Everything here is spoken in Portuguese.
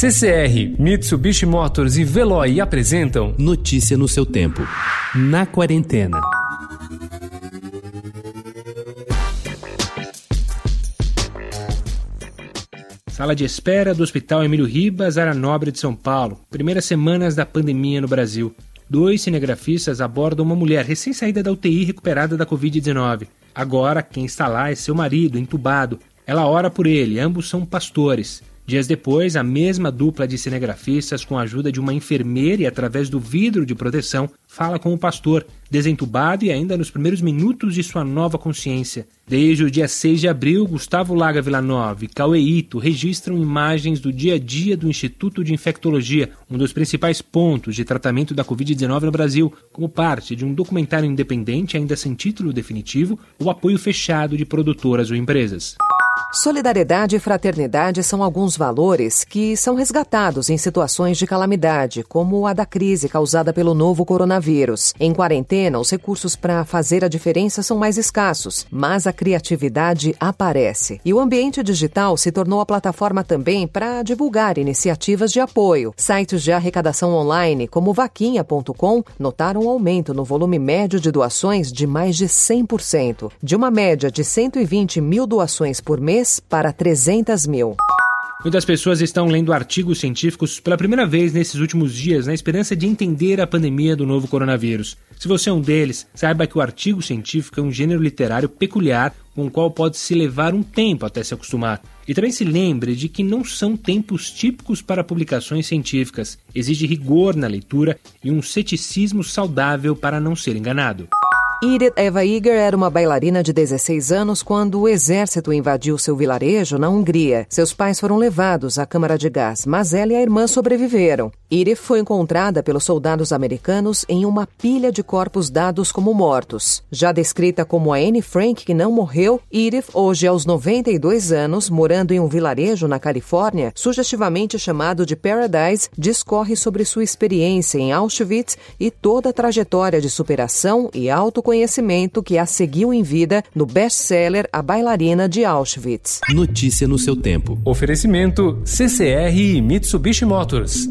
CCR, Mitsubishi Motors e Veloy apresentam Notícia no seu tempo. Na quarentena. Sala de espera do Hospital Emílio Ribas, área nobre de São Paulo. Primeiras semanas da pandemia no Brasil. Dois cinegrafistas abordam uma mulher recém-saída da UTI recuperada da Covid-19. Agora, quem está lá é seu marido, entubado. Ela ora por ele, ambos são pastores. Dias depois, a mesma dupla de cinegrafistas, com a ajuda de uma enfermeira e através do vidro de proteção, fala com o pastor, desentubado e ainda nos primeiros minutos de sua nova consciência. Desde o dia 6 de abril, Gustavo Laga Villanova e Cauê Ito registram imagens do dia a dia do Instituto de Infectologia, um dos principais pontos de tratamento da Covid-19 no Brasil, como parte de um documentário independente ainda sem título definitivo, o apoio fechado de produtoras ou empresas. Solidariedade e fraternidade são alguns valores que são resgatados em situações de calamidade, como a da crise causada pelo novo coronavírus. Em quarentena, os recursos para fazer a diferença são mais escassos, mas a criatividade aparece. E o ambiente digital se tornou a plataforma também para divulgar iniciativas de apoio. Sites de arrecadação online, como vaquinha.com, notaram um aumento no volume médio de doações de mais de 100%, de uma média de 120 mil doações por mês para 300 mil. Muitas pessoas estão lendo artigos científicos pela primeira vez nesses últimos dias na esperança de entender a pandemia do novo coronavírus. Se você é um deles, saiba que o artigo científico é um gênero literário peculiar com o qual pode se levar um tempo até se acostumar. E também se lembre de que não são tempos típicos para publicações científicas. Exige rigor na leitura e um ceticismo saudável para não ser enganado. Edith Eva Iger era uma bailarina de 16 anos quando o exército invadiu seu vilarejo na Hungria. Seus pais foram levados à câmara de gás, mas ela e a irmã sobreviveram. Edith foi encontrada pelos soldados americanos em uma pilha de corpos dados como mortos. Já descrita como a Anne Frank, que não morreu, Edith, hoje aos 92 anos, morando em um vilarejo na Califórnia, sugestivamente chamado de Paradise, discorre sobre sua experiência em Auschwitz e toda a trajetória de superação e auto conhecimento que a seguiu em vida no best-seller A Bailarina de Auschwitz. Notícia no seu tempo. Oferecimento CCR e Mitsubishi Motors.